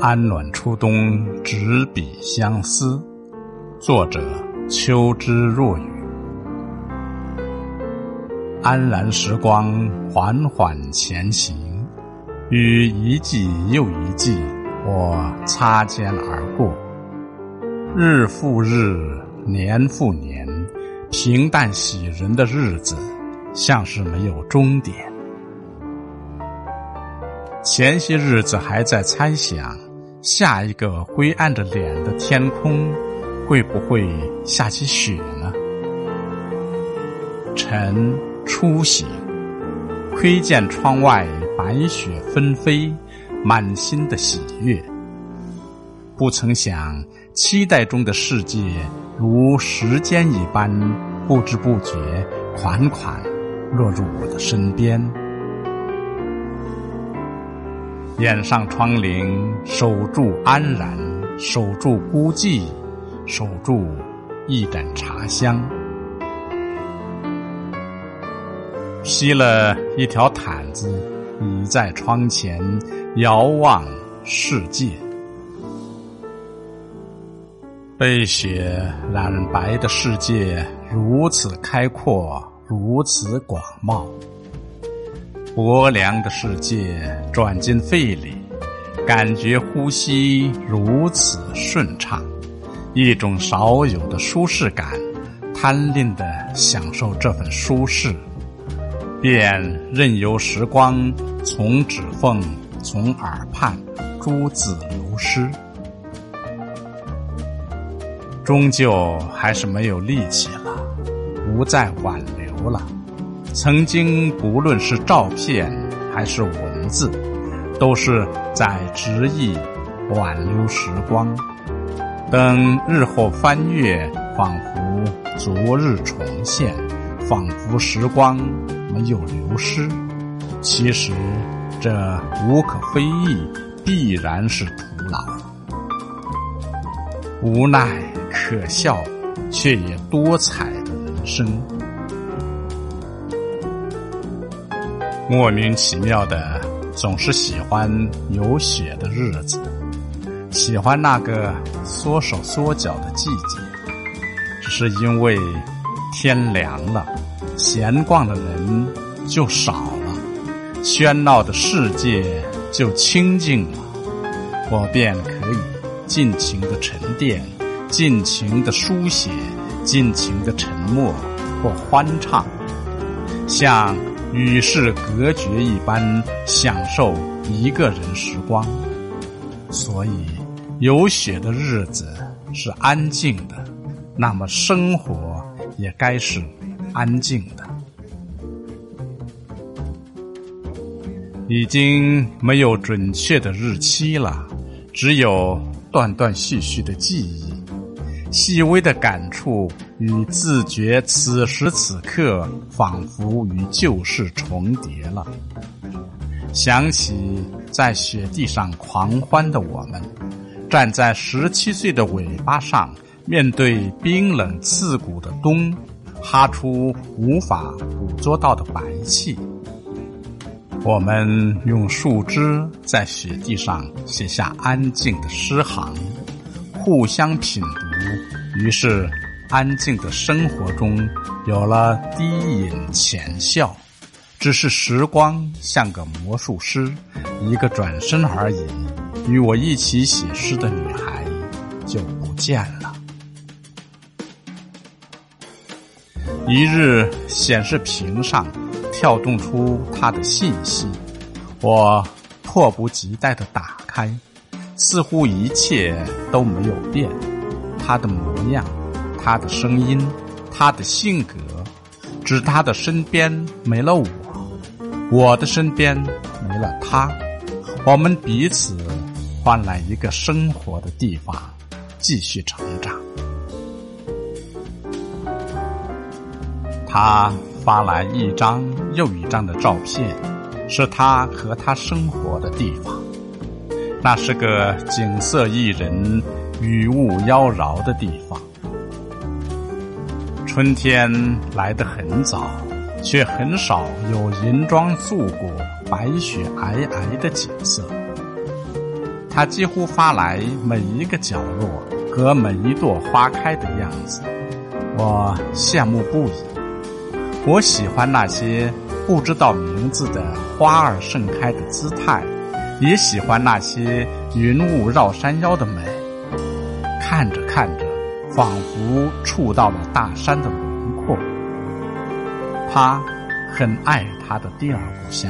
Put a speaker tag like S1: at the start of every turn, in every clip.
S1: 安暖初冬，执笔相思。作者：秋之若雨。安然时光缓缓前行，与一季又一季，我擦肩而过。日复日，年复年，平淡喜人的日子，像是没有终点。前些日子还在猜想。下一个灰暗着脸的天空，会不会下起雪呢？晨初醒，窥见窗外白雪纷飞，满心的喜悦。不曾想，期待中的世界如时间一般，不知不觉款款落入我的身边。掩上窗棂，守住安然，守住孤寂，守住一盏茶香。披了一条毯子，倚在窗前，遥望世界。被雪染白的世界，如此开阔，如此广袤。薄凉的世界转进肺里，感觉呼吸如此顺畅，一种少有的舒适感，贪恋的享受这份舒适，便任由时光从指缝、从耳畔诸子流失，终究还是没有力气了，不再挽留了。曾经，不论是照片还是文字，都是在执意挽留时光。等日后翻阅，仿佛昨日重现，仿佛时光没有流失。其实，这无可非议，必然是徒劳。无奈、可笑，却也多彩的人生。莫名其妙的，总是喜欢有雪的日子，喜欢那个缩手缩脚的季节，只是因为天凉了，闲逛的人就少了，喧闹的世界就清静了，我便可以尽情的沉淀，尽情的书写，尽情的沉默或欢唱，像。与世隔绝一般享受一个人时光，所以有雪的日子是安静的，那么生活也该是安静的。已经没有准确的日期了，只有断断续续的记忆。细微的感触与自觉，此时此刻仿佛与旧事重叠了。想起在雪地上狂欢的我们，站在十七岁的尾巴上，面对冰冷刺骨的冬，哈出无法捕捉到的白气。我们用树枝在雪地上写下安静的诗行。互相品读，于是安静的生活中有了低吟浅笑。只是时光像个魔术师，一个转身而已，与我一起写诗的女孩就不见了。一日，显示屏上跳动出她的信息，我迫不及待的打开。似乎一切都没有变，他的模样，他的声音，他的性格，只他的身边没了我，我的身边没了他，我们彼此换来一个生活的地方，继续成长。他发来一张又一张的照片，是他和他生活的地方。那是个景色宜人、雨雾妖娆的地方。春天来得很早，却很少有银装素裹、白雪皑皑的景色。它几乎发来每一个角落和每一朵花开的样子，我羡慕不已。我喜欢那些不知道名字的花儿盛开的姿态，也喜欢那些云雾绕山腰的美。看着看着，仿佛触到了大山的轮廓。他很爱他的第二故乡。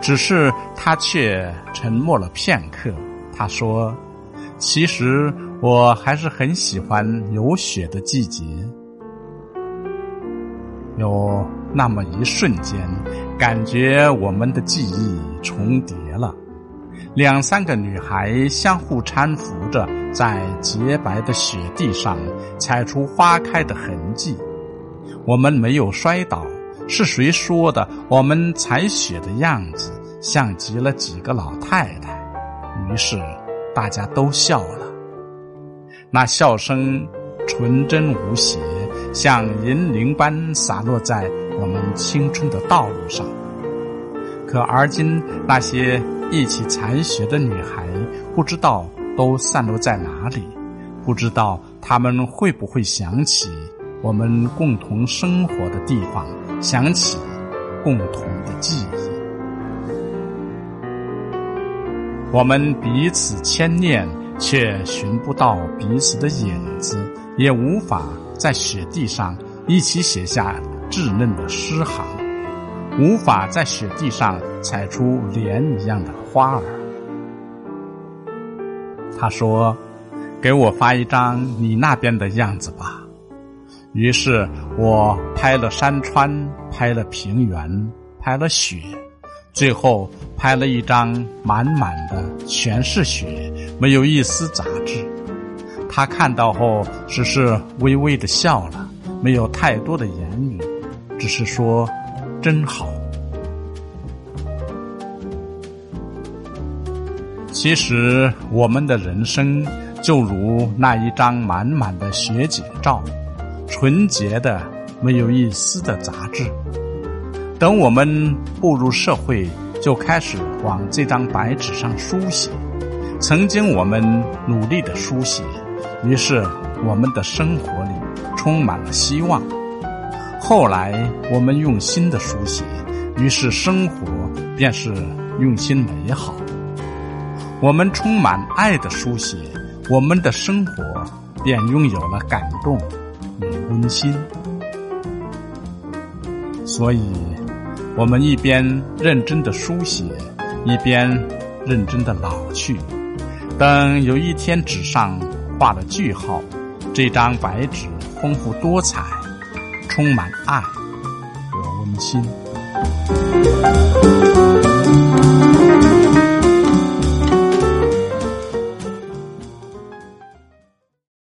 S1: 只是他却沉默了片刻。他说：“其实我还是很喜欢有雪的季节。”有那么一瞬间，感觉我们的记忆重叠了。两三个女孩相互搀扶着，在洁白的雪地上踩出花开的痕迹。我们没有摔倒。是谁说的？我们采雪的样子像极了几个老太太。于是大家都笑了。那笑声纯真无邪，像银铃般洒落在我们青春的道路上。可而今那些一起采雪的女孩，不知道都散落在哪里，不知道他们会不会想起我们共同生活的地方。想起共同的记忆，我们彼此牵念，却寻不到彼此的影子，也无法在雪地上一起写下稚嫩的诗行，无法在雪地上采出莲一样的花儿。他说：“给我发一张你那边的样子吧。”于是我拍了山川，拍了平原，拍了雪，最后拍了一张满满的全是雪，没有一丝杂质。他看到后只是微微的笑了，没有太多的言语，只是说：“真好。”其实我们的人生就如那一张满满的雪景照。纯洁的，没有一丝的杂质。等我们步入社会，就开始往这张白纸上书写。曾经我们努力的书写，于是我们的生活里充满了希望。后来我们用心的书写，于是生活便是用心美好。我们充满爱的书写，我们的生活便拥有了感动与。温馨，所以，我们一边认真的书写，一边认真的老去。等有一天纸上画了句号，这张白纸丰富多彩，充满爱和温馨。